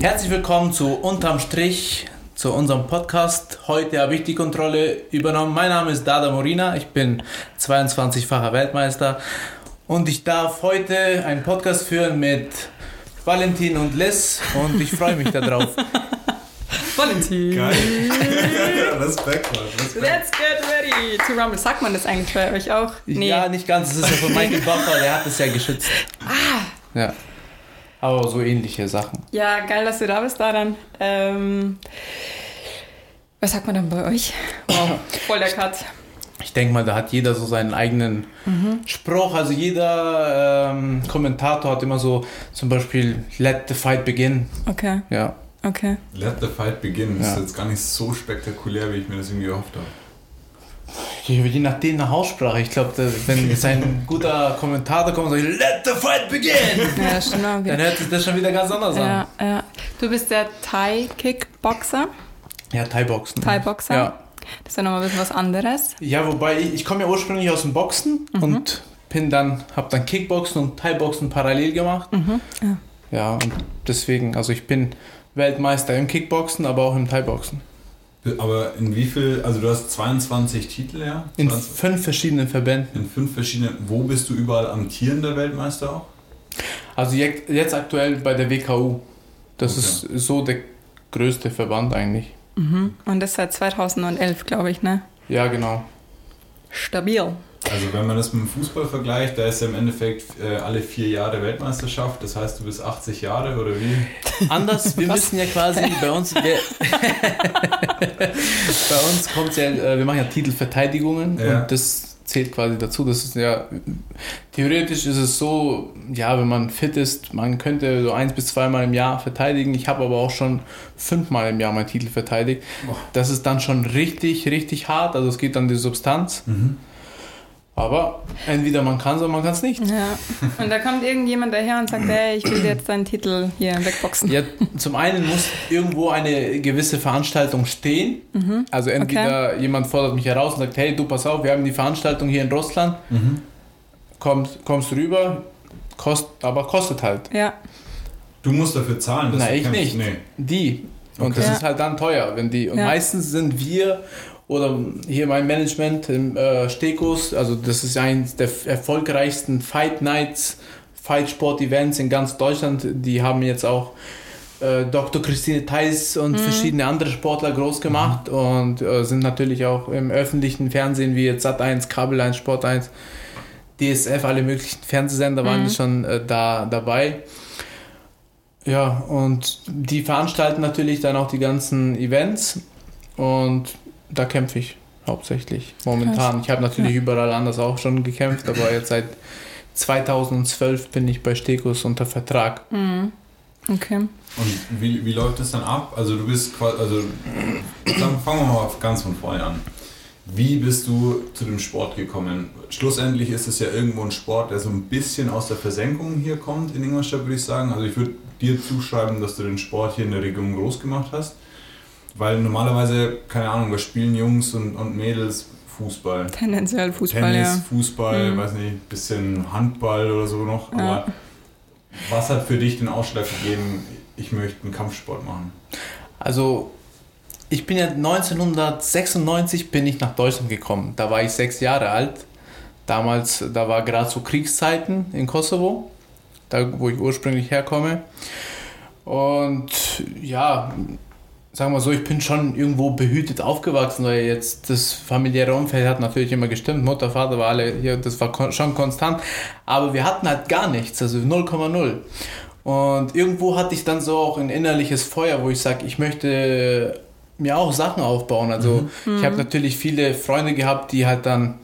Herzlich willkommen zu Unterm Strich, zu unserem Podcast. Heute habe ich die Kontrolle übernommen. Mein Name ist Dada Morina, ich bin 22-facher Weltmeister und ich darf heute einen Podcast führen mit Valentin und Liz und ich freue mich darauf. Valentin. Geil. Respekt, Mann. Respekt. Let's get ready to rumble. Sagt man das eigentlich bei euch auch? Ja, nicht ganz, das ist ja von Michael Buffer, der hat es ja geschützt. Ah. Ja. Aber so ähnliche Sachen. Ja, geil, dass du da bist, da dann. Ähm, was sagt man dann bei euch? Wow, voll der Cut. Ich denke mal, da hat jeder so seinen eigenen Spruch. Also jeder ähm, Kommentator hat immer so zum Beispiel Let the fight begin. Okay, Ja. okay. Let the fight begin. Das Ja. ist jetzt gar nicht so spektakulär, wie ich mir das irgendwie gehofft habe. Je, nachdem nach Aussprache. Ich glaube, wenn jetzt ein guter Kommentator kommt und sagt, Let the fight begin, Ja, stimmt auch dann hört sich das schon wieder ganz anders an. Ja, ja. Du bist der Thai-Kickboxer, Ja, Thai-Boxen. Thai-Boxer. Ja. Das ist ja nochmal ein bisschen was anderes. ja, wobei ich, ich komme ja ursprünglich aus dem Boxen und bin dann, habe dann Kickboxen und Thai-Boxen parallel gemacht. Mhm. Ja. Ja, und deswegen, also ich bin Weltmeister im Kickboxen, aber auch im Thai-Boxen. Aber in wie viel, also du hast 22 Titel, ja? In 20, fünf verschiedenen Verbänden. in fünf verschiedenen, wo bist du überall amtierender Weltmeister auch? Also jetzt, jetzt aktuell bei der WKU. Das Okay. ist so der größte Verband eigentlich. Mhm. Und das seit 2011, glaube ich, ne? Ja, genau. Stabil. Also wenn man das mit dem Fußball vergleicht, da ist ja im Endeffekt äh, alle vier Jahre Weltmeisterschaft. Das heißt, du bist 80 Jahre oder wie? Anders, wir müssen ja quasi bei uns. Wir, bei uns kommt ja, äh, wir machen ja Titelverteidigungen Ja. und das zählt quasi dazu. Das ist ja theoretisch ist es so, ja, wenn man fit ist, man könnte so eins bis zweimal im Jahr verteidigen. Ich habe aber auch schon fünfmal im Jahr meinen Titel verteidigt. Das ist dann schon richtig, richtig hart. Also es geht an die Substanz. Aber entweder man kann es oder man kann es nicht. Ja. Und da kommt irgendjemand daher und sagt, hey, ich will jetzt deinen Titel hier wegboxen. Ja, zum einen muss irgendwo eine gewisse Veranstaltung stehen. Also entweder jemand fordert mich heraus und sagt, hey, du pass auf, wir haben die Veranstaltung hier in Russland, kommst, kommst rüber, kost, aber kostet halt. Ja. Du musst dafür zahlen. dass du ich kämpfst. nicht. Nee. Die. Und Okay. das Ja. ist halt dann teuer, wenn die. Und Ja. meistens sind wir oder hier mein Management im äh, Stekos, also das ist eines der erfolgreichsten Fight Nights, Fight Sport Events in ganz Deutschland. Die haben jetzt auch äh, Dr. Christine Theis und verschiedene andere Sportler groß gemacht und äh, sind natürlich auch im öffentlichen Fernsehen wie jetzt Sat1, Kabel 1, Sport 1, DSF, alle möglichen Fernsehsender waren Mhm. schon äh, da dabei. Ja, und die veranstalten natürlich dann auch die ganzen Events und da kämpfe ich hauptsächlich momentan. Ich habe natürlich überall anders auch schon gekämpft, aber jetzt seit 2012 bin ich bei Stekos unter Vertrag. Mhm. Okay. Und wie, wie läuft das dann ab? Also du bist quasi, also dann fangen wir mal ganz von vorne an. Wie bist du zu dem Sport gekommen? Schlussendlich ist es ja irgendwo ein Sport, der so ein bisschen aus der Versenkung hier kommt in Ingolstadt, würde ich sagen. Also ich würde dir zuschreiben, dass du den Sport hier in der Region groß gemacht hast. Weil normalerweise, keine Ahnung, was spielen Jungs und, und Mädels Fußball? Tendenziell Fußball, Tennis, ja. Fußball, Mhm. weiß nicht, bisschen Handball oder so noch. Ja. Aber was hat für dich den Ausschlag gegeben, ich möchte einen Kampfsport machen? Also ich bin ja 1996 bin ich nach Deutschland gekommen. Da war ich sechs Jahre alt. Damals, da war gerade so Kriegszeiten in Kosovo, da wo ich ursprünglich herkomme. Und ja, sagen wir so, ich bin schon irgendwo behütet aufgewachsen, weil jetzt das familiäre Umfeld hat natürlich immer gestimmt. Mutter, Vater war alle hier, das war kon- schon konstant. Aber wir hatten halt gar nichts, also 0,0. Und irgendwo hatte ich dann so auch ein innerliches Feuer, wo ich sage, ich möchte mir auch Sachen aufbauen. Also ich habe natürlich viele Freunde gehabt, die halt dann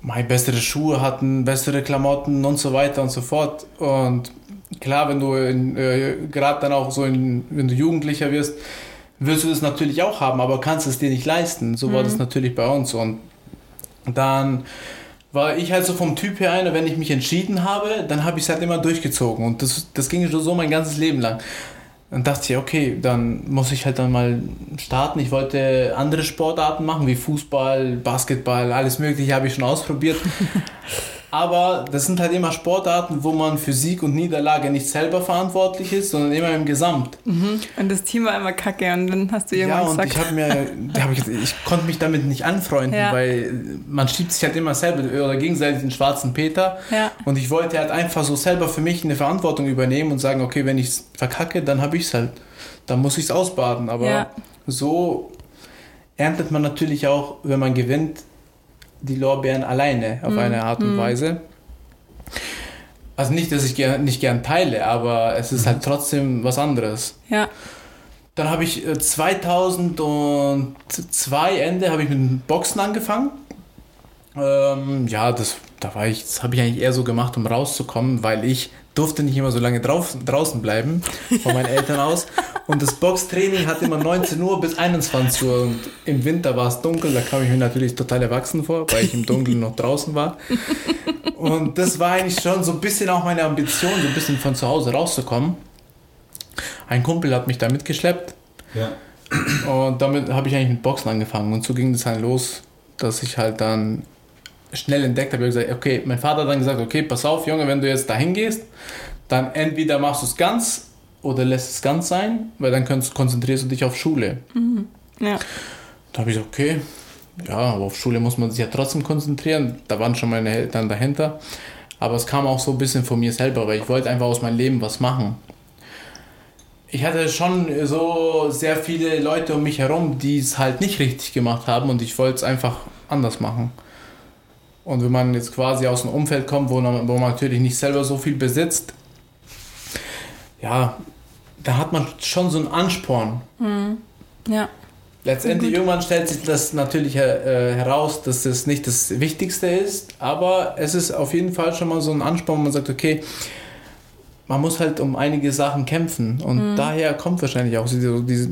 mal bessere Schuhe hatten, bessere Klamotten und so weiter und so fort. Und klar, wenn du in, äh, gerade dann auch so, in, wenn du Jugendlicher wirst, willst du das natürlich auch haben, aber kannst es dir nicht leisten. So war das natürlich bei uns. Und dann war ich halt so vom Typ her einer, wenn ich mich entschieden habe, dann habe ich es halt immer durchgezogen. Und das, das ging schon so mein ganzes Leben lang. Dann dachte ich, okay, dann muss ich halt dann mal starten. Ich wollte andere Sportarten machen, wie Fußball, Basketball, alles mögliche habe ich schon ausprobiert. Aber das sind halt immer Sportarten, wo man für Sieg und Niederlage nicht selber verantwortlich ist, sondern immer im Gesamt. Mhm. Und das Team war immer kacke und dann hast du irgendwann Ja, und gesagt. ich habe mir, hab ich, ich konnte mich damit nicht anfreunden, Ja. weil man schiebt sich halt immer selber oder gegenseitig den schwarzen Peter. Ja. Und ich wollte halt einfach so selber für mich eine Verantwortung übernehmen und sagen, okay, wenn ich es verkacke, dann habe ich es halt. Dann muss ich es ausbaden. Aber Ja. so erntet man natürlich auch, wenn man gewinnt, die Lorbeeren alleine auf eine Art und Weise. Also nicht, dass ich gern, nicht gern teile, aber es ist halt trotzdem was anderes. ja. Dann habe ich äh, 2002 Ende habe ich mit Boxen angefangen. Ähm, ja, das, da war ich, das habe ich eigentlich eher so gemacht, um rauszukommen, weil ich durfte nicht immer so lange drauf, draußen bleiben von meinen Eltern aus. Und das Boxtraining hat immer 19 Uhr bis 21 Uhr und im Winter war es dunkel, da kam ich mir natürlich total erwachsen vor, weil ich im Dunkeln noch draußen war. Und das war eigentlich schon so ein bisschen auch meine Ambition, so ein bisschen von zu Hause rauszukommen. Ein Kumpel hat mich da mitgeschleppt Ja. und damit habe ich eigentlich mit Boxen angefangen. Und so ging es dann los, dass ich halt dann schnell entdeckt habe. Ich habe gesagt, okay, mein Vater hat dann gesagt, okay, pass auf, Junge, wenn du jetzt dahin gehst, dann entweder machst du es ganz oder lässt es ganz sein, weil dann kannst, konzentrierst du dich auf Schule. Ja. Da habe ich gesagt, okay, ja, aber auf Schule muss man sich ja trotzdem konzentrieren. Da waren schon meine Eltern dahinter. Aber es kam auch so ein bisschen von mir selber, weil ich wollte einfach aus meinem Leben was machen. Ich hatte schon so sehr viele Leute um mich herum, die es halt nicht richtig gemacht haben und ich wollte es einfach anders machen. Und wenn man jetzt quasi aus einem Umfeld kommt, wo man, wo man natürlich nicht selber so viel besitzt, ja, da hat man schon so einen Ansporn, Ja. Letztendlich irgendwann stellt sich das natürlich äh, heraus, dass das nicht das Wichtigste ist, aber es ist auf jeden Fall schon mal so ein Ansporn, wo man sagt, okay, man muss halt um einige Sachen kämpfen. Und daher kommt wahrscheinlich auch so diese,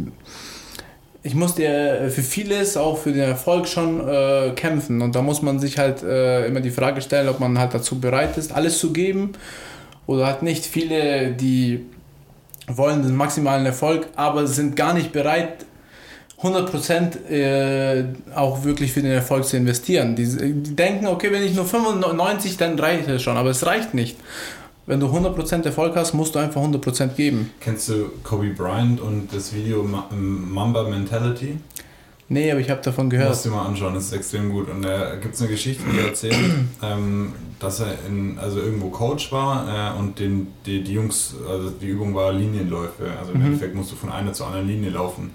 ich musste ja für vieles, auch für den Erfolg schon äh, kämpfen und da muss man sich halt äh, immer die Frage stellen, ob man halt dazu bereit ist, alles zu geben oder halt nicht. Viele, die wollen den maximalen Erfolg, aber sind gar nicht bereit, 100% äh, auch wirklich für den Erfolg zu investieren. Die, die denken, okay, wenn ich nur 95, dann reicht es schon, aber es reicht nicht. Wenn du 100% Erfolg hast, musst du einfach 100% geben. Kennst du Kobe Bryant und das Video Ma- Mamba Mentality? Nee, aber ich habe davon Musst gehört. du dir mal anschauen, das ist extrem gut. Und da gibt es eine Geschichte, die er erzählt, ähm, dass er in, also irgendwo Coach war äh, und den, die, die Jungs, also die Übung war Linienläufe. Also im Mhm. Endeffekt musst du von einer zur anderen Linie laufen.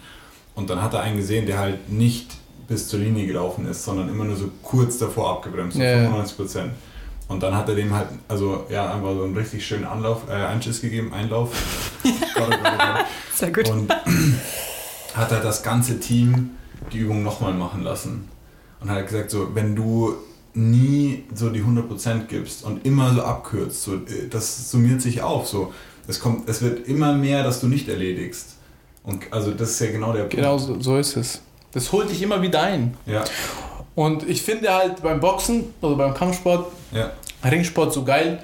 Und dann hat er einen gesehen, der halt nicht bis zur Linie gelaufen ist, sondern immer nur so kurz davor abgebremst, so Ja, ja. 95 Prozent. Und dann hat er dem halt, also ja, einfach so einen richtig schönen Anlauf, äh, Einschiss gegeben, Einlauf. Sehr gut. Und hat er das ganze Team die Übung nochmal machen lassen. Und hat gesagt, so, wenn du nie so die 100% gibst und immer so abkürzt, so, äh, das summiert sich auf. So. Es, kommt, es wird immer mehr, dass du nicht erledigst. Und also das ist ja genau der Punkt. Genau so, so ist es. Das holt dich immer wieder ein. Ja, Und ich finde halt beim Boxen oder beim Kampfsport, ja, Ringsport so geil,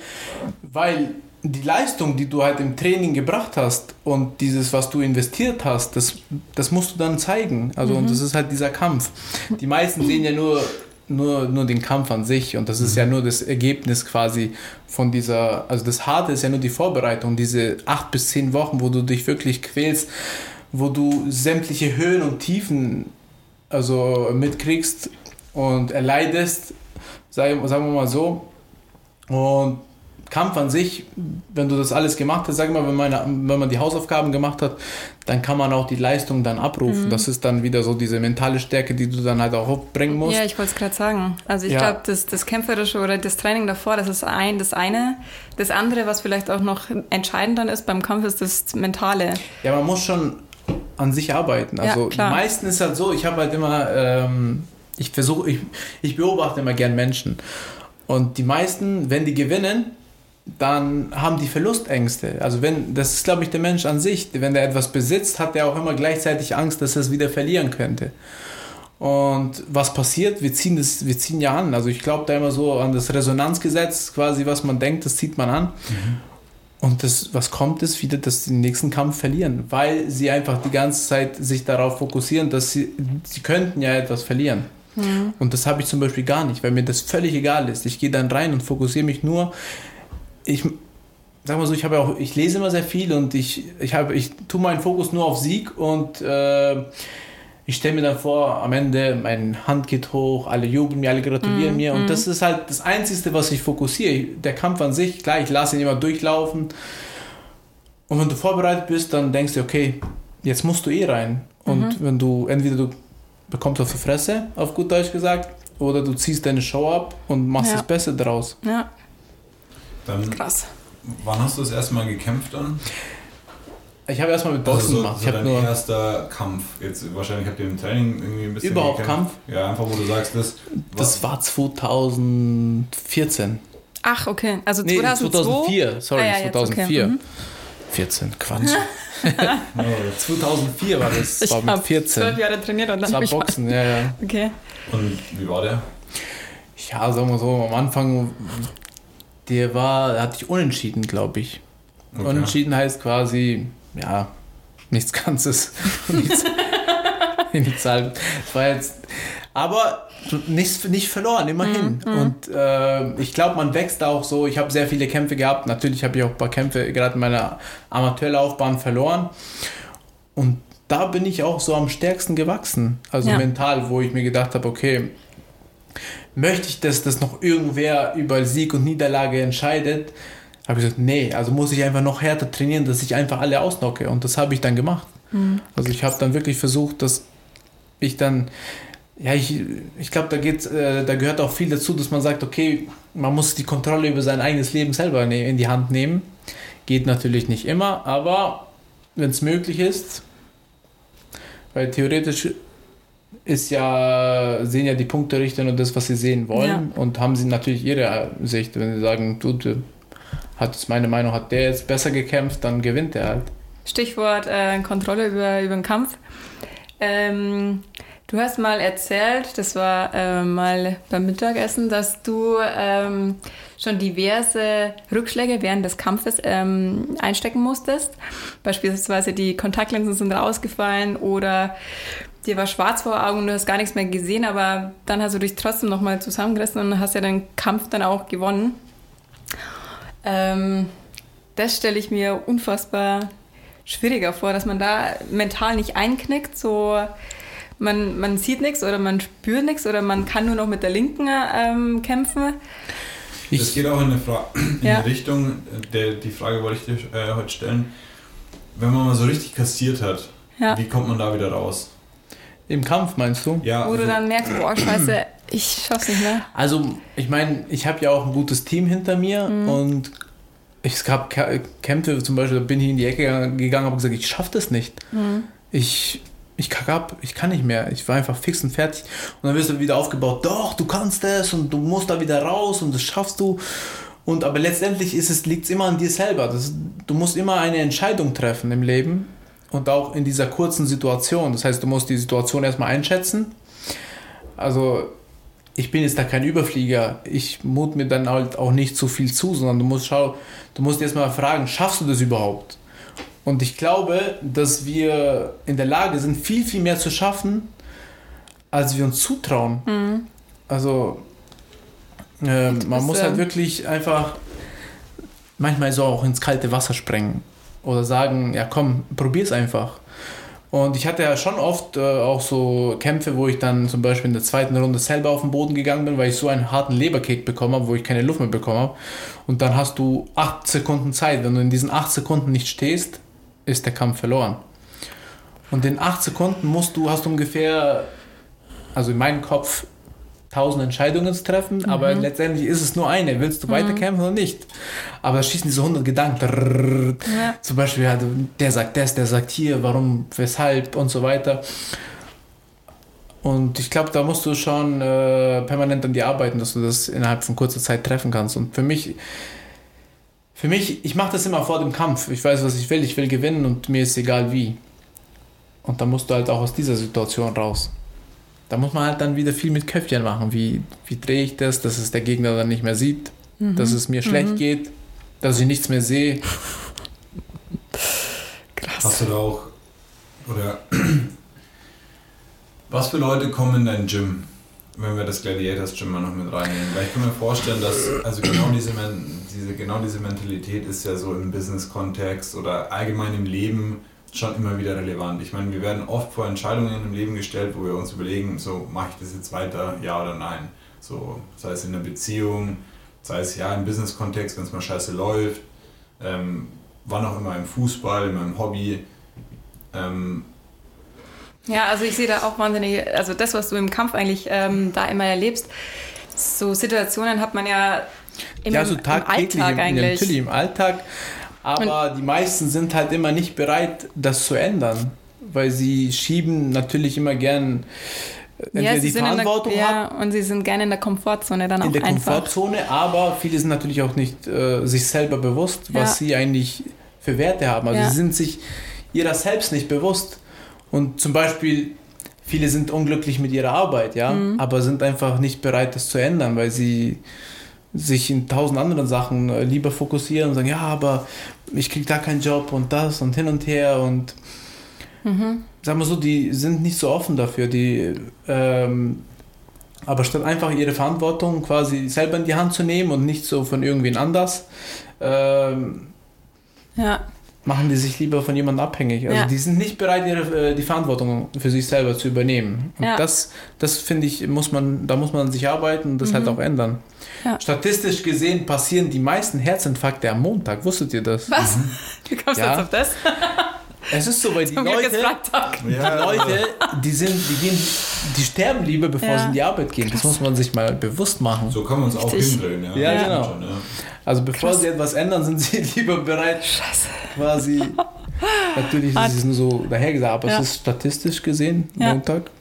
weil die Leistung, die du halt im Training gebracht hast und dieses, was du investiert hast, das, das musst du dann zeigen. Also und das ist halt dieser Kampf. Die meisten sehen ja nur, nur, nur den Kampf an sich und das ist ja nur das Ergebnis quasi von dieser, also das Harte ist ja nur die Vorbereitung, diese acht bis zehn Wochen, wo du dich wirklich quälst, wo du sämtliche Höhen und Tiefen also mitkriegst und erleidest, sagen, sagen wir mal so. Und Kampf an sich, wenn du das alles gemacht hast, sag mal, wenn man, wenn man die Hausaufgaben gemacht hat, dann kann man auch die Leistung dann abrufen. Das ist dann wieder so diese mentale Stärke, die du dann halt auch hochbringen musst. Ja, ich wollte es gerade sagen. Also ich Ja. glaube, das, das Kämpferische oder das Training davor, das ist ein, das eine. Das andere, was vielleicht auch noch entscheidend dann ist beim Kampf, ist das Mentale. Ja, man muss schon an sich arbeiten. Ja, Also klar. die meisten ist halt so, ich habe halt immer, ähm, ich versuche, ich, ich beobachte immer gern Menschen. Und die meisten, wenn die gewinnen, dann haben die Verlustängste. Also wenn, das ist glaube ich der Mensch an sich, wenn der etwas besitzt, hat er auch immer gleichzeitig Angst, dass er es wieder verlieren könnte. Und was passiert? Wir ziehen das, wir ziehen ja an. Also ich glaube da immer so an das Resonanzgesetz, quasi was man denkt, das zieht man an. Und das, was kommt, ist wieder, dass sie den nächsten Kampf verlieren, weil sie einfach die ganze Zeit sich darauf fokussieren, dass sie, sie könnten ja etwas verlieren. Mhm. Und das habe ich zum Beispiel gar nicht, weil mir das völlig egal ist. Ich gehe dann rein und fokussiere mich nur. Ich sag mal so, ich habe ja auch, ich lese immer sehr viel und ich, ich habe, ich tue meinen Fokus nur auf Sieg und äh, ich stelle mir dann vor, am Ende, meine Hand geht hoch, alle jubeln mir, alle gratulieren mir und das ist halt das Einzige, was ich fokussiere. Der Kampf an sich, klar, ich lasse ihn immer durchlaufen und wenn du vorbereitet bist, dann denkst du, okay, jetzt musst du eh rein und wenn du, entweder du bekommst auf die Fresse, auf gut Deutsch gesagt, oder du ziehst deine Show ab und machst Ja. das Beste draus. Ja, Dann, krass. wann hast du das erste Mal gekämpft dann? Ich habe erstmal mit Boxen also so, gemacht. so Ich habe dein nur erster Kampf. Jetzt wahrscheinlich habt ihr im Training irgendwie ein bisschen Überhaupt gekämpft. Ja, einfach wo du sagst, das. Das war 2014. Ach, okay. Also Nee, 2002? 2004. Sorry, Ah, ja, jetzt, 2004. okay. Mhm. 14, Quatsch. Oh, 2004 war das. Ich war mit habe 14. zwölf Jahre trainiert und Das dann war Boxen, ja, ja. Okay. Und wie war der? Ja, sagen wir so, am Anfang, der war, der hatte ich unentschieden, glaube ich. Okay. Unentschieden heißt quasi, ja, nichts Ganzes. nichts, nichts halb. Es war jetzt, aber nicht, nicht verloren, immerhin. Und äh, ich glaube, man wächst auch so. Ich habe sehr viele Kämpfe gehabt. Natürlich habe ich auch ein paar Kämpfe gerade in meiner Amateurlaufbahn verloren. Und da bin ich auch so am stärksten gewachsen. Also Ja. mental, wo ich mir gedacht habe, okay, möchte ich, dass das noch irgendwer über Sieg und Niederlage entscheidet? Habe ich gesagt, nee, also muss ich einfach noch härter trainieren, dass ich einfach alle ausnocke. Und das habe ich dann gemacht. Also ich habe dann wirklich versucht, dass ich dann, ja, ich, ich glaube, da, geht's, äh, da gehört auch viel dazu, dass man sagt, okay, man muss die Kontrolle über sein eigenes Leben selber ne in die Hand nehmen. Geht natürlich nicht immer, aber wenn es möglich ist, weil theoretisch ist ja, sehen ja die Punkterichter nur das, was sie sehen wollen und haben sie natürlich ihre Sicht. Wenn sie sagen, du, du hat es meine Meinung, hat der jetzt besser gekämpft, dann gewinnt er halt. Stichwort äh, Kontrolle über, über den Kampf. Ähm, du hast mal erzählt, das war äh, mal beim Mittagessen, dass du ähm, schon diverse Rückschläge während des Kampfes ähm, einstecken musstest. Beispielsweise die Kontaktlinsen sind rausgefallen oder dir war schwarz vor Augen und du hast gar nichts mehr gesehen, aber dann hast du dich trotzdem nochmal zusammengerissen und hast ja den Kampf dann auch gewonnen. Ähm, das stelle ich mir unfassbar schwieriger vor, dass man da mental nicht einknickt, so man, man sieht nichts oder man spürt nichts oder man kann nur noch mit der Linken ähm, kämpfen. Das Ich, geht auch in eine, Fra in Ja. eine Richtung, der, die Frage wollte ich dir äh, heute stellen. Wenn man mal so richtig kassiert hat, Ja. wie kommt man da wieder raus? Im Kampf meinst du? Ja, Wo du also- dann merkst, boah, scheiße, ich schaff's nicht mehr. Also, ich meine, ich habe ja auch ein gutes Team hinter mir und es gab Kä- Kämpfe, zum Beispiel, da bin ich in die Ecke gegangen und habe gesagt, ich schaffe das nicht. Ich, ich kack ab, ich kann nicht mehr. Ich war einfach fix und fertig. Und dann wirst du wieder aufgebaut, doch, du kannst das und du musst da wieder raus und das schaffst du. Und aber letztendlich ist es, liegt es immer an dir selber. Das, du musst immer eine Entscheidung treffen im Leben und auch in dieser kurzen Situation. Das heißt, du musst die Situation erstmal einschätzen. Also ich bin jetzt da kein Überflieger. Ich mut mir dann halt auch nicht zu viel zu, sondern du musst schau, du musst erst mal fragen, schaffst du das überhaupt? Und ich glaube, dass wir in der Lage sind, viel, viel mehr zu schaffen, als wir uns zutrauen. Also ähm, man muss halt ähm, wirklich einfach manchmal so auch ins kalte Wasser sprengen oder sagen, ja komm, probier's einfach. Und ich hatte ja schon oft äh, auch so Kämpfe, wo ich dann zum Beispiel in der zweiten Runde selber auf den Boden gegangen bin, weil ich so einen harten Leberkick bekommen habe, wo ich keine Luft mehr bekommen habe. Und dann hast du acht Sekunden Zeit. Wenn du in diesen acht Sekunden nicht stehst, ist der Kampf verloren. Und in acht Sekunden musst du, hast du ungefähr, also in meinem Kopf, tausend Entscheidungen zu treffen, aber letztendlich ist es nur eine. Willst du weiterkämpfen oder nicht? Aber da schießen diese 100 Gedanken. Ja. Zum Beispiel, ja, der sagt das, der sagt hier, warum, weshalb und so weiter. Und ich glaube, da musst du schon äh, permanent an dir arbeiten, dass du das innerhalb von kurzer Zeit treffen kannst. Und für mich, für mich, ich mache das immer vor dem Kampf. Ich weiß, was ich will. Ich will gewinnen und mir ist egal wie. Und da musst du halt auch aus dieser Situation raus. Da muss man halt dann wieder viel mit Köpfchen machen. Wie, wie drehe ich das, dass es der Gegner dann nicht mehr sieht, dass es mir schlecht geht, dass ich nichts mehr sehe. Krass. Hast du da auch, oder was für Leute kommen in dein Gym? Wenn wir das Gladiators Gym mal noch mit reinnehmen, weil ich kann mir vorstellen, dass also genau diese, diese, genau diese Mentalität ist ja so im Business-Kontext oder allgemein im Leben schon immer wieder relevant. Ich meine, wir werden oft vor Entscheidungen im Leben gestellt, wo wir uns überlegen, so mache ich das jetzt weiter, ja oder nein. So, sei es in der Beziehung, sei es ja im Business-Kontext, wenn es mal scheiße läuft, ähm, wann auch immer im Fußball, in meinem Hobby. Ähm, ja, also ich sehe da auch wahnsinnig, also das, was du im Kampf eigentlich ähm, da immer erlebst, so Situationen hat man ja im, ja, so im Alltag eigentlich. Natürlich im Alltag, aber Und die meisten sind halt immer nicht bereit, das zu ändern, weil sie schieben natürlich immer gern äh, ja, die Verantwortung der, ja, und sie sind gerne in der Komfortzone dann in auch der einfach. Komfortzone, aber viele sind natürlich auch nicht äh, sich selber bewusst, was ja. sie eigentlich für Werte haben. Also ja. sie sind sich ihrer selbst nicht bewusst. Und zum Beispiel, viele sind unglücklich mit ihrer Arbeit, ja, mhm. aber sind einfach nicht bereit, das zu ändern, weil sie sich in tausend anderen Sachen äh, lieber fokussieren und sagen, ja, aber ich kriege da keinen Job und das und hin und her und mhm. sagen wir so, die sind nicht so offen dafür, die ähm, aber statt einfach ihre Verantwortung quasi selber in die Hand zu nehmen und nicht so von irgendwen anders, ähm, ja machen die sich lieber von jemandem abhängig. Also ja. die sind nicht bereit, ihre, äh, die Verantwortung für sich selber zu übernehmen. Und ja. das, das finde ich, muss man, da muss man sich arbeiten und das halt mhm. halt auch ändern. Ja. Statistisch gesehen passieren die meisten Herzinfarkte am Montag. Wusstet ihr das? Was? Mhm. Wie kommst du jetzt auf das? Es ist so, weil die Leute, die Leute, die sind, die gehen, die sterben lieber, bevor ja. sie in die Arbeit gehen. Das muss man sich mal bewusst machen. So kann man es auch hindrehen, ja. Ja, genau. Schon, ja. Also bevor Krass. sie etwas ändern, sind sie lieber bereit, Scheiße. quasi. Natürlich ist es nur so dahergesagt, aber ja. es ist statistisch gesehen ja. Montag.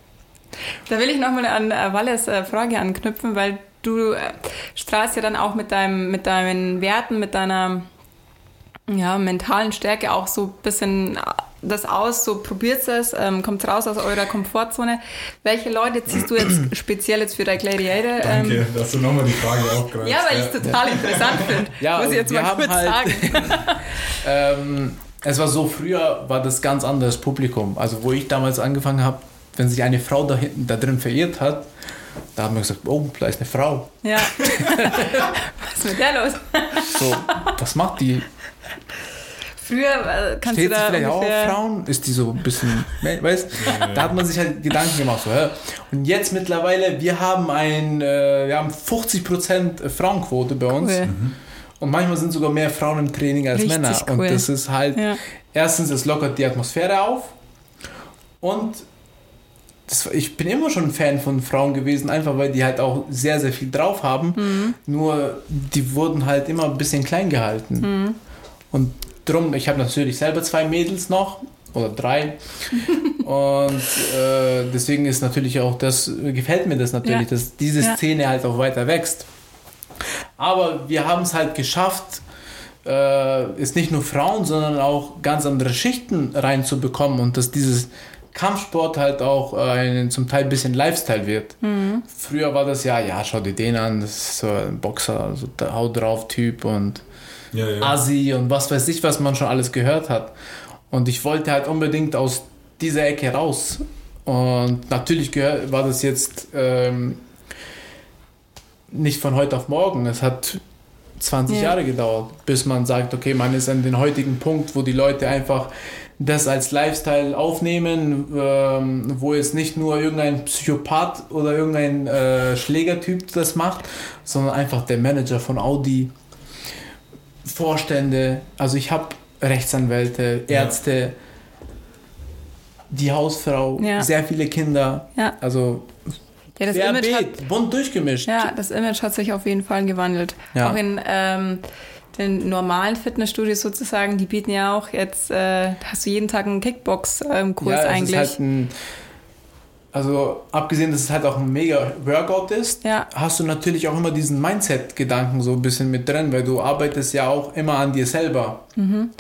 Da will ich nochmal an äh, Walles äh, Frage anknüpfen, weil du äh, strahlst ja dann auch mit, deinem, mit deinen Werten, mit deiner ja, mentalen Stärke auch so ein bisschen das aus, so probiert es, ähm, kommt raus aus eurer Komfortzone. Welche Leute ziehst du jetzt speziell jetzt für dein Gladiator? Danke, ähm, dass du nochmal die Frage aufgreifst. Ja, weil ich es total interessant finde. Ja, Muss ich jetzt mal kurz halt, sagen. ähm, es war so, früher war das ganz anderes Publikum. Also wo ich damals angefangen habe, wenn sich eine Frau da hinten, da drin verirrt hat, da haben wir gesagt, oh, da ist eine Frau. Ja. Was ist mit der los? so, was macht die? Früher äh, kannst Steht du da vielleicht auch auf Frauen? Ist die so ein bisschen, weißt Da hat man sich halt Gedanken gemacht. So, ja. Und jetzt mittlerweile, wir haben ein, äh, wir haben 50% Frauenquote bei uns. Cool. Mhm. Und manchmal sind sogar mehr Frauen im Training als Richtig Männer. Cool. Und das ist halt, ja. erstens, es lockert die Atmosphäre auf. Und das, ich bin immer schon ein Fan von Frauen gewesen, einfach weil die halt auch sehr, sehr viel drauf haben. Mhm. Nur die wurden halt immer ein bisschen klein gehalten. Mhm. Und drum, ich habe natürlich selber zwei Mädels noch oder drei. und äh, deswegen ist natürlich auch das, gefällt mir das natürlich, ja. dass diese ja. Szene halt auch weiter wächst. Aber wir haben es halt geschafft, äh, ist nicht nur Frauen, sondern auch ganz andere Schichten reinzubekommen und dass dieses Kampfsport halt auch ein zum Teil ein bisschen Lifestyle wird. Mhm. Früher war das ja, ja, schau dir den an, das ist so ein Boxer, so der Haut drauf Typ und ja, ja. Assi und was weiß ich, was man schon alles gehört hat. Und ich wollte halt unbedingt aus dieser Ecke raus. Und natürlich war das jetzt ähm, nicht von heute auf morgen. Es hat 20 ja. Jahre gedauert, bis man sagt, okay, man ist an den heutigen Punkt, wo die Leute einfach das als Lifestyle aufnehmen, ähm, wo jetzt nicht nur irgendein Psychopath oder irgendein äh, Schlägertyp das macht, sondern einfach der Manager von Audi Vorstände, also ich habe Rechtsanwälte, Ärzte, ja. die Hausfrau, ja. sehr viele Kinder. Ja. Also ja, das Image hat, bunt durchgemischt. Ja, das Image hat sich auf jeden Fall gewandelt. Ja. Auch in ähm, den normalen Fitnessstudios sozusagen, die bieten ja auch jetzt, äh, hast du jeden Tag einen Kickbox-Kurs ähm, ja, eigentlich. Ist halt ein, also abgesehen, dass es halt auch ein mega Workout ist, ja. hast du natürlich auch immer diesen Mindset-Gedanken so ein bisschen mit drin, weil du arbeitest ja auch immer an dir selber. Mhm.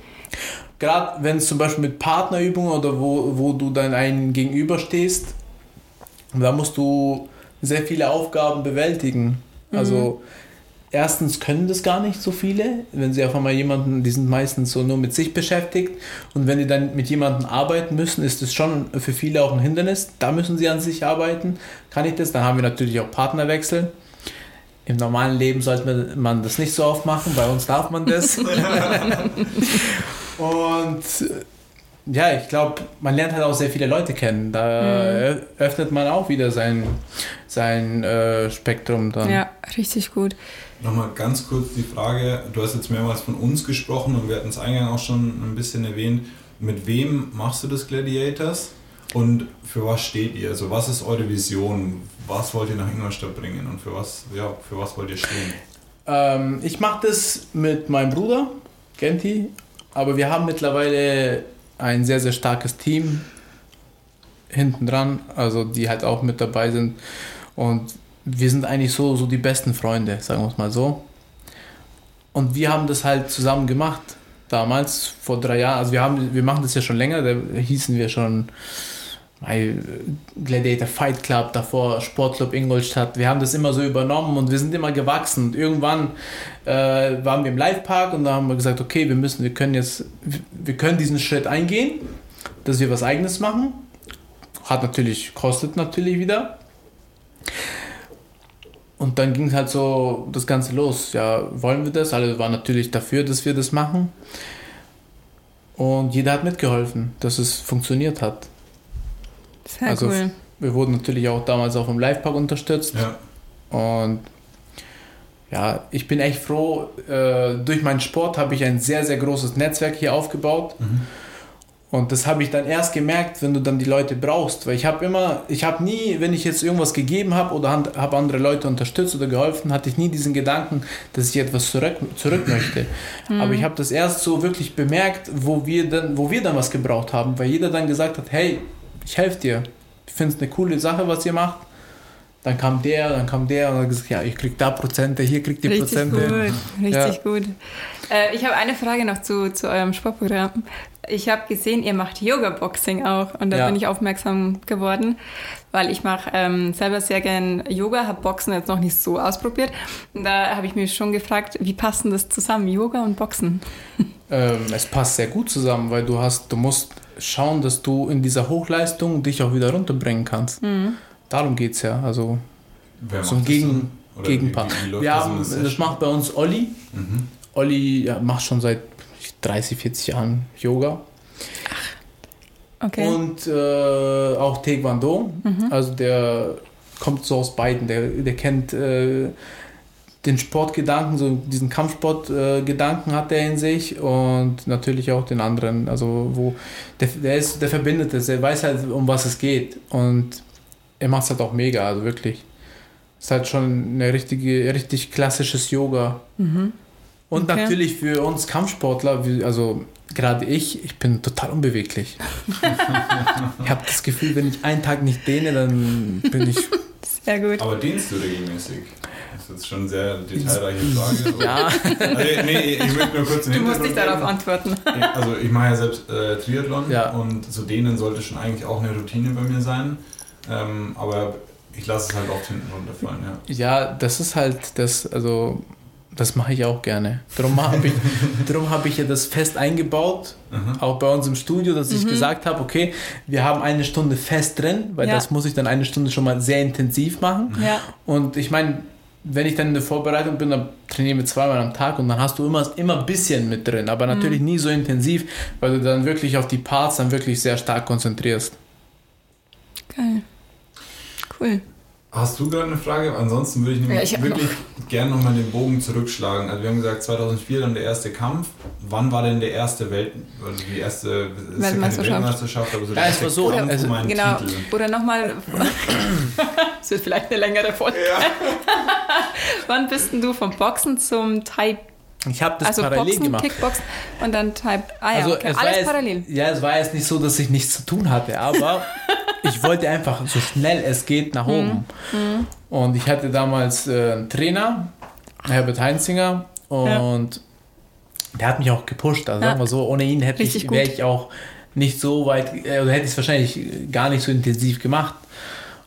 Gerade wenn es zum Beispiel mit Partnerübungen oder wo, wo du dann einen gegenüber stehst, da musst du sehr viele Aufgaben bewältigen. Mhm. Also erstens können das gar nicht so viele, wenn sie auf einmal jemanden, die sind meistens so nur mit sich beschäftigt und wenn die dann mit jemandem arbeiten müssen, ist das schon für viele auch ein Hindernis. Da müssen sie an sich arbeiten. Kann ich das? Dann haben wir natürlich auch Partnerwechsel. Im normalen Leben sollte man das nicht so oft machen, bei uns darf man das. und ja, ich glaube, man lernt halt auch sehr viele Leute kennen. Da mhm. öffnet man auch wieder sein, sein äh, Spektrum dann. Ja, richtig gut. Nochmal ganz kurz die Frage, du hast jetzt mehrmals von uns gesprochen und wir hatten es eingangs auch schon ein bisschen erwähnt. Mit wem machst du das Gladiators und für was steht ihr? Also was ist eure Vision? Was wollt ihr nach Ingolstadt bringen und für was, ja, für was wollt ihr stehen? Ähm, ich mache das mit meinem Bruder, Genti, aber wir haben mittlerweile ein sehr, sehr starkes Team hinten dran, also die halt auch mit dabei sind. Und wir sind eigentlich so, so die besten Freunde, sagen wir es mal so. Und wir haben das halt zusammen gemacht, damals, vor drei Jahren. Also wir, haben, wir machen das ja schon länger, da hießen wir schon Gladiator Fight Club, davor Sportclub Ingolstadt. Wir haben das immer so übernommen und wir sind immer gewachsen. Und irgendwann äh, waren wir im Live-Park und da haben wir gesagt, okay, wir müssen, wir können jetzt, wir können diesen Schritt eingehen, dass wir was eigenes machen. Hat natürlich, kostet natürlich wieder. Und dann ging halt so das Ganze los. Ja, wollen wir das? Alle waren natürlich dafür, dass wir das machen. Und jeder hat mitgeholfen, dass es funktioniert hat. Sehr also cool. Wir wurden natürlich auch damals auch im Livepark unterstützt. Ja. Und ja, ich bin echt froh. Äh, durch meinen Sport habe ich ein sehr, sehr großes Netzwerk hier aufgebaut. Mhm. Und das habe ich dann erst gemerkt, wenn du dann die Leute brauchst. Weil ich habe immer, ich habe nie, wenn ich jetzt irgendwas gegeben habe oder habe andere Leute unterstützt oder geholfen, hatte ich nie diesen Gedanken, dass ich etwas zurück, zurück möchte. Mhm. Aber ich habe das erst so wirklich bemerkt, wo wir, dann, wo wir dann was gebraucht haben. Weil jeder dann gesagt hat, hey, ich helfe dir. Ich finde es eine coole Sache, was ihr macht. Dann kam der, dann kam der und hat gesagt, ja, ich krieg da Prozente, hier kriegt ihr Richtig Prozente. Gut, richtig ja. gut. Äh, ich habe eine Frage noch zu, zu eurem Sportprogramm. Ich habe gesehen, ihr macht Yoga-Boxing auch und da ja. bin ich aufmerksam geworden, weil ich mache ähm, selber sehr gern Yoga, habe Boxen jetzt noch nicht so ausprobiert. Und da habe ich mich schon gefragt, wie passt denn das zusammen, Yoga und Boxen? Ähm, es passt sehr gut zusammen, weil du hast, du musst schauen, dass du in dieser Hochleistung dich auch wieder runterbringen kannst. Mhm. Darum geht es ja. Also Wer so ein Gegen, Gegenpart. Wir haben, das, das macht bei uns Olli. Mhm. Olli ja, macht schon seit 30, 40 Jahren Yoga. Okay. Und äh, auch Taekwondo. Mhm. Also der kommt so aus beiden. Der, der kennt äh, den Sportgedanken, so diesen Kampfsportgedanken äh, hat er in sich und natürlich auch den anderen. Also wo der, der ist, der verbindet es, er weiß halt, um was es geht. Und er macht es halt auch mega, also wirklich. Ist halt schon eine richtige, richtig klassisches Yoga. Mhm. Und okay. natürlich für uns Kampfsportler, also gerade ich, ich bin total unbeweglich. ich habe das Gefühl, wenn ich einen Tag nicht dehne, dann bin ich. Sehr gut. Aber dehnst du regelmäßig? Das ist schon eine sehr detailreiche Frage. ja. Also, nee, ich möchte nur kurz Du musst dich darauf antworten. Also ich mache ja selbst äh, Triathlon ja. und so dehnen sollte schon eigentlich auch eine Routine bei mir sein. Ähm, aber ich lasse es halt oft hinten runterfallen, ja. Ja, das ist halt das, also das mache ich auch gerne. Darum habe ich, hab ich ja das fest eingebaut, mhm. auch bei uns im Studio, dass ich mhm. gesagt habe, okay, wir haben eine Stunde fest drin, weil ja. das muss ich dann eine Stunde schon mal sehr intensiv machen. Ja. Und ich meine, wenn ich dann in der Vorbereitung bin, dann trainieren wir zweimal am Tag und dann hast du immer, immer ein bisschen mit drin, aber natürlich mhm. nie so intensiv, weil du dann wirklich auf die Parts dann wirklich sehr stark konzentrierst. Geil. Cool. Hast du gerade eine Frage? Ansonsten würde ich nämlich ja, wirklich noch. gerne nochmal den Bogen zurückschlagen. Also wir haben gesagt 2004 dann der erste Kampf. Wann war denn der erste Welt, also die erste Weltmeisterschaft? Weltmeisterschaft aber so der erste so, Kampf also, um genau. Titel. Oder nochmal, das wird vielleicht eine längere Folge. Ja. Wann bist denn du vom Boxen zum Type ich habe das also parallel Boxen, gemacht. Kickboxen und dann Type. Ah ja, also okay. alles jetzt, parallel. Ja, es war jetzt nicht so, dass ich nichts zu tun hatte, aber ich wollte einfach so schnell es geht nach oben. Mhm. Und ich hatte damals äh, einen Trainer, Herbert Heinzinger, und ja. der hat mich auch gepusht. Also ja. sagen wir so, ohne ihn hätte ich, wäre ich auch nicht so weit, äh, oder hätte ich es wahrscheinlich gar nicht so intensiv gemacht.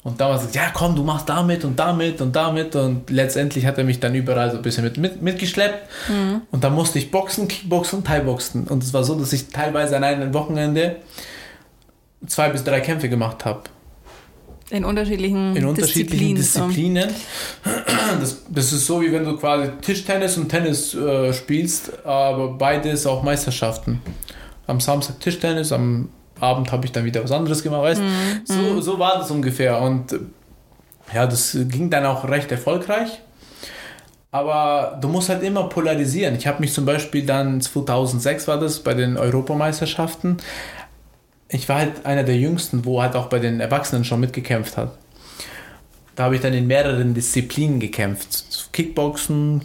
Und damals gesagt, ja komm, du machst damit und damit und damit. Und letztendlich hat er mich dann überall so ein bisschen mit, mit, mitgeschleppt. Mhm. Und dann musste ich boxen, Kickboxen und Thai-Boxen. Und es war so, dass ich teilweise an einem Wochenende zwei bis drei Kämpfe gemacht habe. In unterschiedlichen, in unterschiedlichen Disziplinen. Disziplinen. Das, das, ist so, wie wenn du quasi Tischtennis und Tennis äh, spielst, aber beides auch Meisterschaften. Am Samstag Tischtennis, am Abend habe ich dann wieder was anderes gemacht. Weißt? Mhm. So, mhm. so war das ungefähr. Und ja, das ging dann auch recht erfolgreich. Aber du musst halt immer polarisieren. Ich habe mich zum Beispiel dann 2006 war das bei den Europameisterschaften. Ich war halt einer der jüngsten, wo halt auch bei den Erwachsenen schon mitgekämpft hat. Da habe ich dann in mehreren Disziplinen gekämpft. Kickboxen,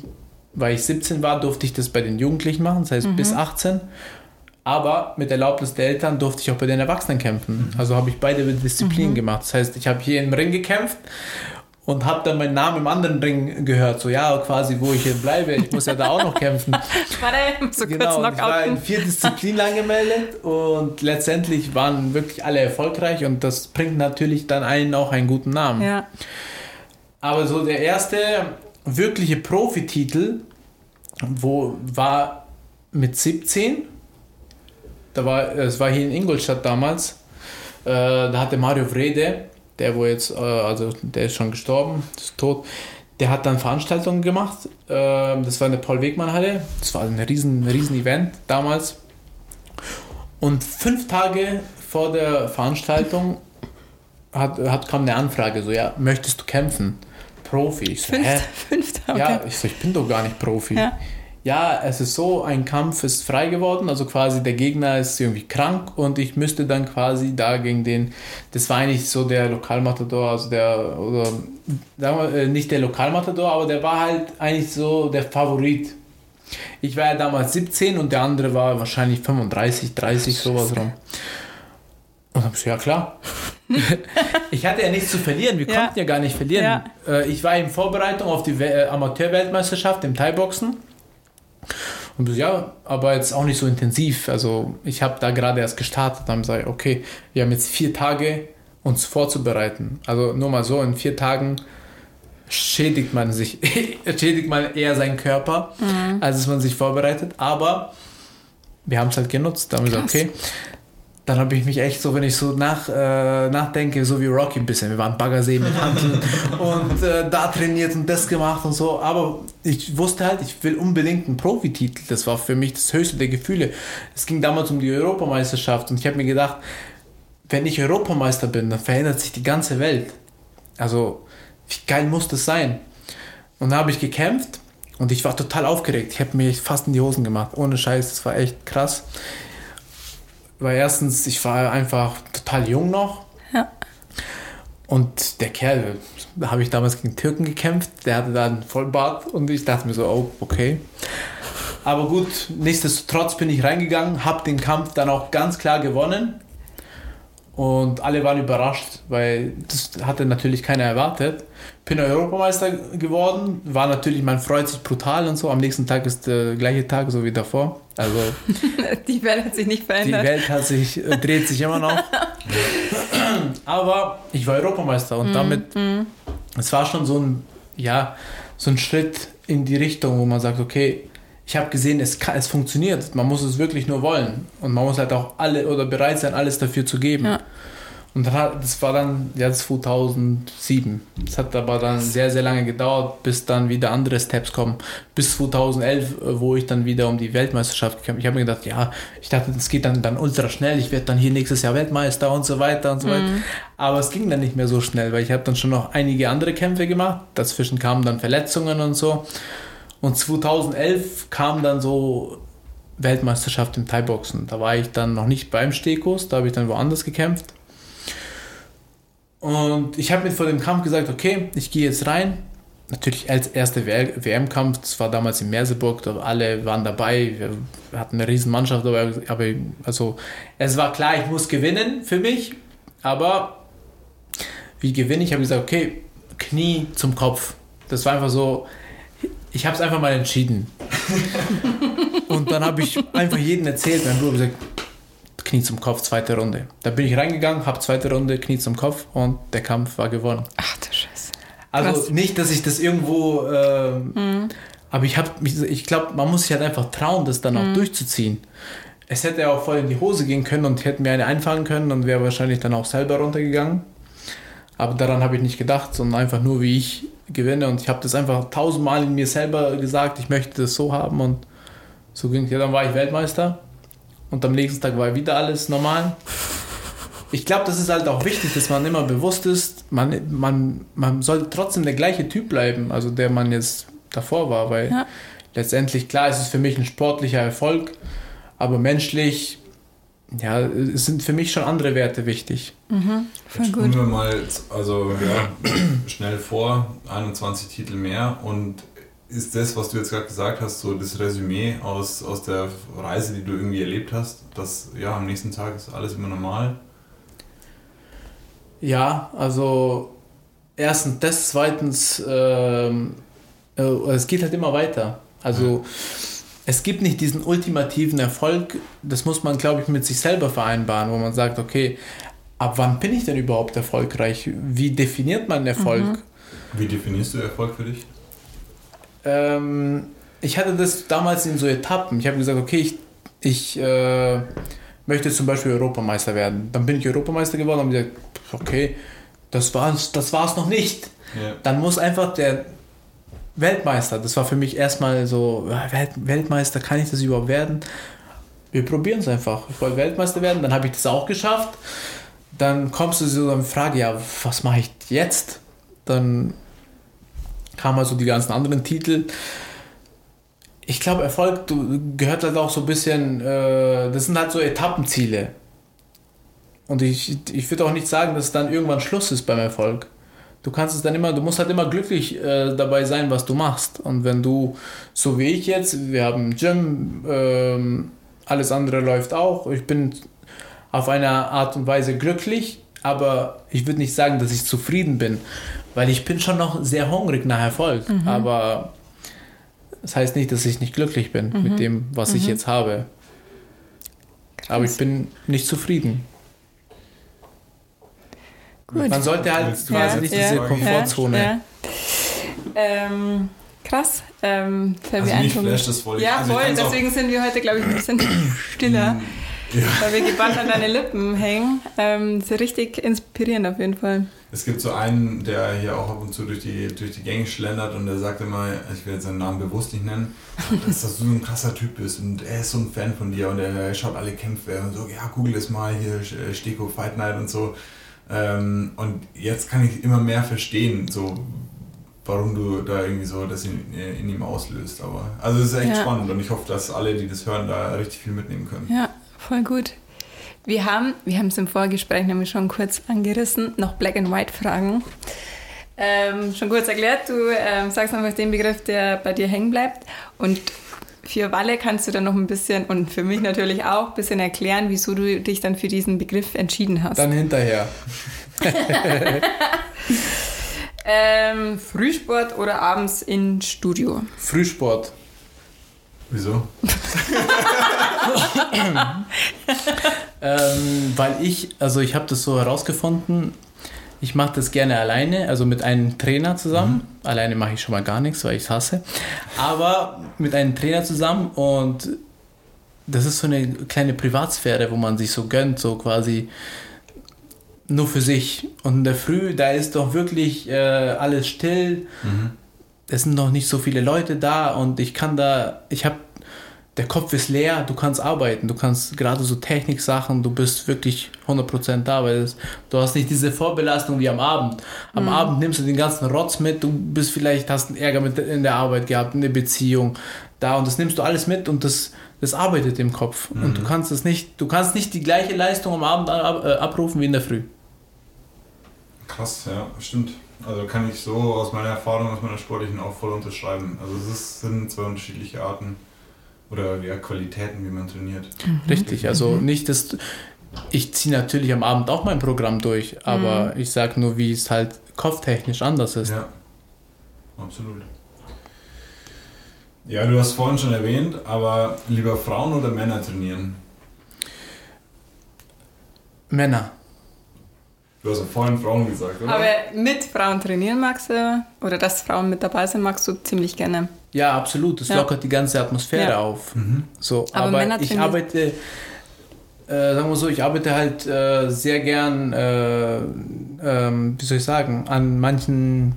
weil ich 17 war, durfte ich das bei den Jugendlichen machen, das heißt mhm. bis 18. Aber mit Erlaubnis der Eltern durfte ich auch bei den Erwachsenen kämpfen. Mhm. Also habe ich beide Disziplinen mhm. gemacht. Das heißt, ich habe hier im Ring gekämpft und habe dann meinen Namen im anderen Ring gehört. So, ja, quasi, wo ich hier bleibe. Ich muss ja da auch noch kämpfen. Warte, so genau, kurz ich war in vier Disziplinen angemeldet und letztendlich waren wirklich alle erfolgreich und das bringt natürlich dann einen auch einen guten Namen. Ja. Aber so der erste wirkliche Profititel wo war mit 17 da war, es war hier in Ingolstadt damals. Äh, da hatte Mario Vrede, der wo jetzt, äh, also der ist schon gestorben, ist tot. Der hat dann Veranstaltungen gemacht. Äh, das war in der Paul-Wegmann-Halle. Das war ein riesen, riesen Event damals. Und fünf Tage vor der Veranstaltung hat, hat, kam eine Anfrage, so, ja, möchtest du kämpfen? Profi. Ich so, fünf, hä? Fünf Tage? Ja, ich so, ich bin doch gar nicht Profi. Ja ja, es ist so, ein Kampf ist frei geworden, also quasi der Gegner ist irgendwie krank und ich müsste dann quasi da gegen den, das war eigentlich so der Lokalmatador, also der, oder wir, äh, nicht der Lokalmatador, aber der war halt eigentlich so der Favorit. Ich war ja damals 17 und der andere war wahrscheinlich 35, 30, sowas rum. Und dann ich, ja klar. ich hatte ja nichts zu verlieren, wir ja. konnten ja gar nicht verlieren. Ja. Äh, ich war in Vorbereitung auf die äh, Amateurweltmeisterschaft im Thai-Boxen und ja, aber jetzt auch nicht so intensiv. Also ich habe da gerade erst gestartet, dann sage ich, okay, wir haben jetzt vier Tage, uns vorzubereiten. Also nur mal so, in vier Tagen schädigt man sich, schädigt man eher seinen Körper, mhm. als dass man sich vorbereitet. Aber wir haben es halt genutzt. Da haben wir gesagt, okay, dann habe ich mich echt so, wenn ich so nach, äh, nachdenke, so wie Rocky ein bisschen. Wir waren Baggersee mit Handeln und äh, da trainiert und das gemacht und so. Aber ich wusste halt, ich will unbedingt einen Profititel. Das war für mich das höchste der Gefühle. Es ging damals um die Europameisterschaft und ich habe mir gedacht, wenn ich Europameister bin, dann verändert sich die ganze Welt. Also, wie geil muss das sein? Und da habe ich gekämpft und ich war total aufgeregt. Ich habe mir fast in die Hosen gemacht. Ohne Scheiß, das war echt krass weil erstens, ich war einfach total jung noch. Ja. Und der Kerl, da habe ich damals gegen Türken gekämpft, der hatte da einen Vollbart und ich dachte mir so, oh, okay. Aber gut, nichtsdestotrotz bin ich reingegangen, habe den Kampf dann auch ganz klar gewonnen. Und alle waren überrascht, weil das hatte natürlich keiner erwartet. Bin Europameister geworden, war natürlich, man freut sich brutal und so. Am nächsten Tag ist der gleiche Tag, so wie davor. Also die Welt hat sich nicht verändert. Die Welt hat sich, äh, dreht sich immer noch. Aber ich war Europameister und mm, damit, mm. es war schon so ein, ja, so ein Schritt in die Richtung, wo man sagt, okay, ich habe gesehen, es, kann, es funktioniert. Man muss es wirklich nur wollen. Und man muss halt auch alle oder bereit sein, alles dafür zu geben. Ja. Und dann hat, das war dann ja 2007. Es hat aber dann sehr, sehr lange gedauert, bis dann wieder andere Steps kommen. Bis 2011, wo ich dann wieder um die Weltmeisterschaft gekämpft Ich habe mir gedacht, ja, ich dachte, das geht dann, dann ultra schnell. Ich werde dann hier nächstes Jahr Weltmeister und so weiter und so mhm. weiter. Aber es ging dann nicht mehr so schnell, weil ich habe dann schon noch einige andere Kämpfe gemacht. Dazwischen kamen dann Verletzungen und so. Und 2011 kam dann so Weltmeisterschaft im Thai-Boxen. Da war ich dann noch nicht beim Stekos, da habe ich dann woanders gekämpft. Und ich habe mir vor dem Kampf gesagt, okay, ich gehe jetzt rein. Natürlich als erster WM-Kampf, das war damals in Merseburg, alle waren dabei, wir hatten eine riesen Mannschaft dabei, aber also es war klar, ich muss gewinnen für mich, aber wie gewinne ich? habe gesagt, okay, Knie zum Kopf. Das war einfach so, ich habe es einfach mal entschieden. und dann habe ich einfach jedem erzählt, mein Bruder gesagt, Knie zum Kopf, zweite Runde. Da bin ich reingegangen, habe zweite Runde, Knie zum Kopf und der Kampf war gewonnen. Ach du Scheiße. Also Krass. nicht, dass ich das irgendwo, ähm, aber ich habe, ich glaube, man muss sich halt einfach trauen, das dann auch durchzuziehen. Es hätte ja auch voll in die Hose gehen können und hätten mir eine einfahren können und wäre wahrscheinlich dann auch selber runtergegangen. Aber daran habe ich nicht gedacht, sondern einfach nur, wie ich gewinne. Und ich habe das einfach tausendmal in mir selber gesagt, ich möchte das so haben und so ging es. Ja, dann war ich Weltmeister und am nächsten Tag war wieder alles normal. Ich glaube, das ist halt auch wichtig, dass man immer bewusst ist, man, man, man soll trotzdem der gleiche Typ bleiben, also der man jetzt davor war, weil Ja. letztendlich, klar, ist es für mich ein sportlicher Erfolg, aber menschlich, ja, es sind für mich schon andere Werte wichtig. Voll Jetzt gut. wir mal also, ja, schnell vor, 21 Titel mehr und ist das, was du jetzt gerade gesagt hast, so das Resümee aus, aus der Reise, die du irgendwie erlebt hast, dass ja am nächsten Tag ist alles immer normal? Ja, also erstens das, zweitens, ähm, äh, es geht halt immer weiter. Also es gibt nicht diesen ultimativen Erfolg, das muss man, glaube ich, mit sich selber vereinbaren, wo man sagt, okay, ab wann bin ich denn überhaupt erfolgreich? Wie definiert man Erfolg? Wie definierst du Erfolg für dich? Ähm, ich hatte das damals in so Etappen. Ich habe gesagt, okay, ich, ich äh, möchte zum Beispiel Europameister werden. Dann bin ich Europameister geworden und habe gesagt, okay, das war's, das war's noch nicht. Ja. Dann muss einfach der Weltmeister, das war für mich erstmal so, ja, Welt, Weltmeister, kann ich das überhaupt werden? Wir probieren es einfach. Ich wollte Weltmeister werden, dann habe ich das auch geschafft. Dann kommst du so eine Frage, ja, was mache ich jetzt? Dann kamen also die ganzen anderen Titel. Ich glaube, Erfolg gehört halt auch so ein bisschen, äh, das sind halt so Etappenziele. Und ich, ich würde auch nicht sagen, dass dann irgendwann Schluss ist beim Erfolg. Du kannst es dann immer, du musst halt immer glücklich äh, dabei sein, was du machst. Und wenn du, so wie ich jetzt, wir haben Gym, ähm, alles andere läuft auch. Ich bin auf eine Art und Weise glücklich, aber ich würde nicht sagen, dass ich zufrieden bin, weil ich bin schon noch sehr hungrig nach Erfolg. Aber das heißt nicht, dass ich nicht glücklich bin mit dem, was ich jetzt habe. Aber ich bin nicht zufrieden. Gut. Man sollte halt du quasi nicht ja, diese ja. Komfortzone. Ja. Ähm, krass. Ähm, Also mich flasht das voll. Ja, also voll. Deswegen sind wir heute, glaube ich, ein bisschen stiller, Ja. weil wir gebannt an deine Lippen hängen. Ähm, das ist richtig inspirierend auf jeden Fall. Es gibt so einen, der hier auch ab und zu durch die, durch die Gänge schlendert und der sagt immer, ich will jetzt seinen Namen bewusst nicht nennen, dass, dass du so ein krasser Typ bist und er ist so ein Fan von dir und er schaut alle Kämpfe und so, ja, google es mal hier, äh, Steko Fight Night und so. Ähm, und jetzt kann ich immer mehr verstehen, so warum du da irgendwie so das in, in ihm auslöst. Aber also es ist echt Ja. spannend und ich hoffe, dass alle, die das hören, da richtig viel mitnehmen können. Ja, voll gut. Wir haben, wir haben es im Vorgespräch nämlich schon kurz angerissen, noch Black and White Fragen. Ähm, schon kurz erklärt, du ähm, sagst einfach den Begriff, der bei dir hängen bleibt. Und für Walle kannst du dann noch ein bisschen, und für mich natürlich auch, ein bisschen erklären, wieso du dich dann für diesen Begriff entschieden hast. Dann hinterher. Ähm, Frühsport oder abends in Studio? Frühsport. Wieso? Ähm, weil ich, also ich habe das so herausgefunden, ich mache das gerne alleine, also mit einem Trainer zusammen. Alleine mache ich schon mal gar nichts, weil ich es hasse. Aber mit einem Trainer zusammen und das ist so eine kleine Privatsphäre, wo man sich so gönnt, so quasi nur für sich. Und in der Früh, da ist doch wirklich äh, alles still. Mhm. Es sind noch nicht so viele Leute da und ich kann da, ich habe, der Kopf ist leer, du kannst arbeiten, du kannst gerade so Techniksachen, du bist wirklich 100% da, weil du hast nicht diese Vorbelastung wie am Abend. Am Abend nimmst du den ganzen Rotz mit, du bist vielleicht, hast einen Ärger mit in der Arbeit gehabt, eine Beziehung, da und das nimmst du alles mit und das, das arbeitet im Kopf. Und du kannst es nicht, du kannst nicht die gleiche Leistung am Abend ab, äh, abrufen wie in der Früh. Krass, ja, stimmt. Also kann ich so aus meiner Erfahrung, aus meiner sportlichen auch voll unterschreiben. Also es ist, sind zwei unterschiedliche Arten oder ja, Qualitäten, wie man trainiert. Richtig, also nicht, dass ich ziehe natürlich am Abend auch mein Programm durch, aber ich sage nur, wie es halt kopftechnisch anders ist. Ja, absolut. Ja, du hast vorhin schon erwähnt, aber lieber Frauen oder Männer trainieren? Männer. Du hast ja vorhin Frauen gesagt, oder? Aber mit Frauen trainieren magst du, oder dass Frauen mit dabei sind, magst du ziemlich gerne. Ja, absolut. Das Ja. lockert die ganze Atmosphäre Ja. auf. So, Aber aber, Männer ich trainieren- arbeite, äh, sagen wir so, ich arbeite halt äh, sehr gern, äh, ähm, wie soll ich sagen, an manchen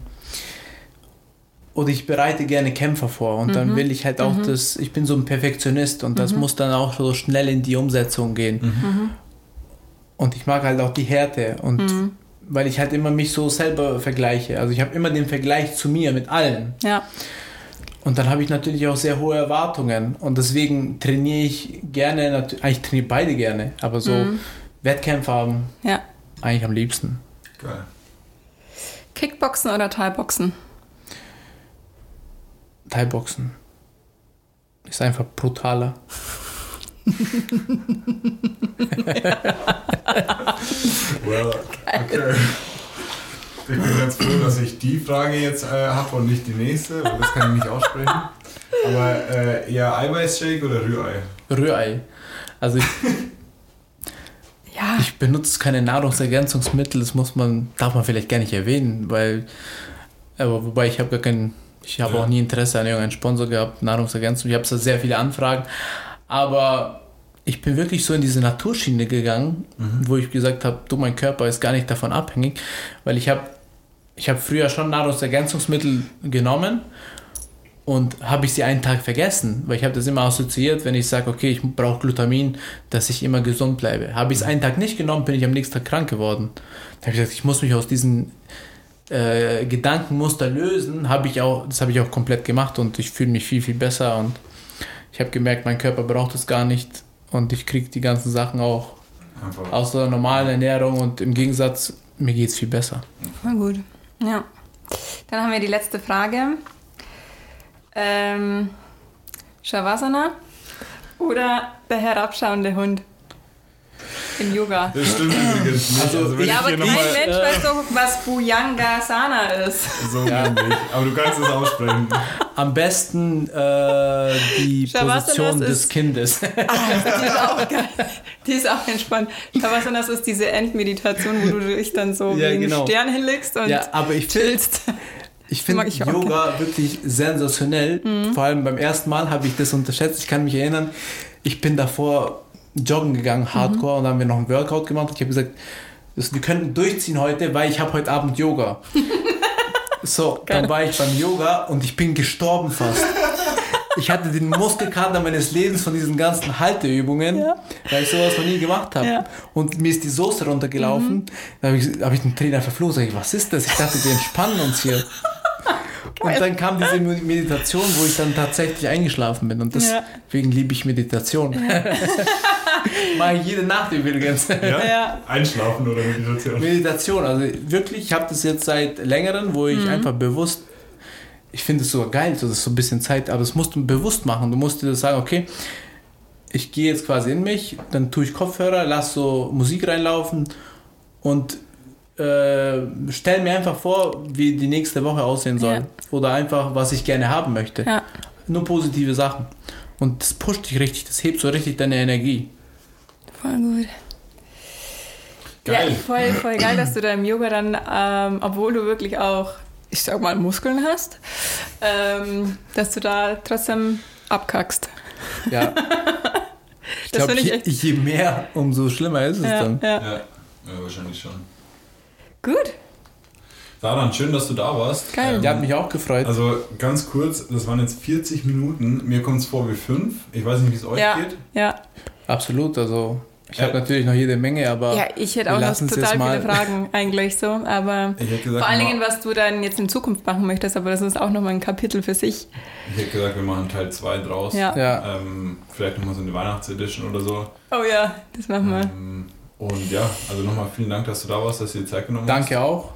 oder ich bereite gerne Kämpfer vor und Mhm. dann will ich halt auch das, ich bin so ein Perfektionist und das muss dann auch so schnell in die Umsetzung gehen. Und ich mag halt auch die Härte und Mhm. weil ich halt immer mich so selber vergleiche. Also ich habe immer den Vergleich zu mir mit allen. Ja, Und dann habe ich natürlich auch sehr hohe Erwartungen. Und deswegen trainiere ich gerne, eigentlich trainiere beide gerne, aber so Mhm. Wettkämpfe haben ja. eigentlich am liebsten. Geil. Kickboxen oder Thai-Boxen? Thai-Boxen. Ist einfach brutaler. Well, okay. Ich bin ganz froh, dass ich die Frage jetzt äh, habe und nicht die nächste, weil das kann ich nicht aussprechen. Aber äh, eher Eiweißshake oder Rührei? Rührei. Also ich, Ja, ich benutze keine Nahrungsergänzungsmittel, das muss man, darf man vielleicht gar nicht erwähnen, weil, aber wobei ich habe gar keinen, ich habe Ja. auch nie Interesse an irgendeinen Sponsor gehabt, Nahrungsergänzung, ich habe so sehr viele Anfragen, aber ich bin wirklich so in diese Naturschiene gegangen, wo ich gesagt habe, du, mein Körper ist gar nicht davon abhängig, weil ich habe ich habe früher schon Nahrungsergänzungsmittel genommen und habe ich sie einen Tag vergessen, weil ich habe das immer assoziiert, wenn ich sage, okay, ich brauche Glutamin, dass ich immer gesund bleibe. Habe ich es einen Tag nicht genommen, bin ich am nächsten Tag krank geworden. Da habe ich gesagt, ich muss mich aus diesen äh, Gedankenmuster lösen. Habe ich auch, das habe ich auch komplett gemacht und ich fühle mich viel viel besser und ich habe gemerkt, mein Körper braucht es gar nicht und ich kriege die ganzen Sachen auch Einfach. aus der normalen Ernährung und im Gegensatz mir geht es viel besser. voll gut. Ja. Dann haben wir die letzte Frage. Ähm, Shavasana oder der herabschauende Hund im Yoga? Das stimmt übrigens nicht. Also, wenn Ja, aber kein Mensch weiß doch, was Bhujangasana ist. so nämlich. Aber du kannst es aussprechen. Am besten äh, die Position ist- des Kindes. Die ist auch geil. Die ist auch entspannt. Shavasana ist diese Endmeditation, wo du dich dann so Ja, wie einen genau. Stern hinlegst und Ja, aber ich finde chillst. ich find Mag ich auch Yoga wirklich sensationell. Mhm. Vor allem beim ersten Mal habe ich das unterschätzt. Ich kann mich erinnern, ich bin davor joggen gegangen, hardcore, Mhm. und dann haben wir noch ein Workout gemacht. Und ich habe gesagt, wir könnten durchziehen heute, weil ich habe heute Abend Yoga. so, dann war ich beim Yoga und ich bin gestorben fast. Ich hatte den Muskelkater meines Lebens von diesen ganzen Halteübungen, Ja. weil ich sowas noch nie gemacht habe. Ja. Und mir ist die Soße runtergelaufen. Da habe ich, hab ich den Trainer verflogen. Sag ich, was ist das? Ich dachte, wir entspannen uns hier. Und dann kam diese Meditation, wo ich dann tatsächlich eingeschlafen bin. Und Ja. deswegen liebe ich Meditation. Mache ich jede Nacht übrigens. Ja? Ja. Einschlafen oder Meditation? Meditation, also wirklich, ich habe das jetzt seit längerem, wo ich einfach bewusst, ich finde es so geil, so, das ist so ein bisschen Zeit, aber das musst du bewusst machen. Du musst dir das sagen, okay, ich gehe jetzt quasi in mich, dann tue ich Kopfhörer, lass so Musik reinlaufen und äh, stell mir einfach vor, wie die nächste Woche aussehen soll. Ja. Oder einfach, was ich gerne haben möchte. Ja. Nur positive Sachen. Und das pusht dich richtig, das hebt so richtig deine Energie. Voll gut. Geil. Ja, voll, voll geil, dass du da im Yoga dann, ähm, obwohl du wirklich auch, ich sag mal, Muskeln hast, ähm, dass du da trotzdem abkackst. Ja. Ich Das glaube, finde ich je, echt- je mehr, umso schlimmer ist es Ja, dann. ja. Ja. ja, wahrscheinlich schon. Gut, Daran, schön, dass du da warst. Geil. Ähm, Der hat mich auch gefreut. Also ganz kurz, das waren jetzt 40 Minuten. Mir kommt es vor wie fünf. Ich weiß nicht, wie es euch ja, geht. ja. Absolut, also ich Ja. habe natürlich noch jede Menge, aber Ja, ich hätte auch noch total viele Fragen eigentlich so, aber Ich hätte gesagt, vor allen Dingen, was du dann jetzt in Zukunft machen möchtest, aber das ist auch nochmal ein Kapitel für sich. ich hätte gesagt, wir machen Teil 2 draus. Ja. ja, Ähm, vielleicht nochmal so eine Weihnachtsedition oder so. Oh ja, das machen wir. Ähm, und ja, also nochmal vielen Dank, dass du da warst, dass du dir Zeit genommen danke auch.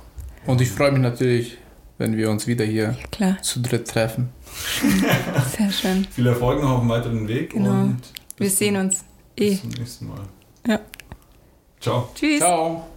Und ich freue mich natürlich, wenn wir uns wieder hier Klar, zu dritt treffen. sehr schön. hast. Viel Erfolg noch auf dem weiteren Weg Genau. und Wir sehen zum- uns eh. Bis zum nächsten Mal. Ja. Ciao. Tschüss. Ciao.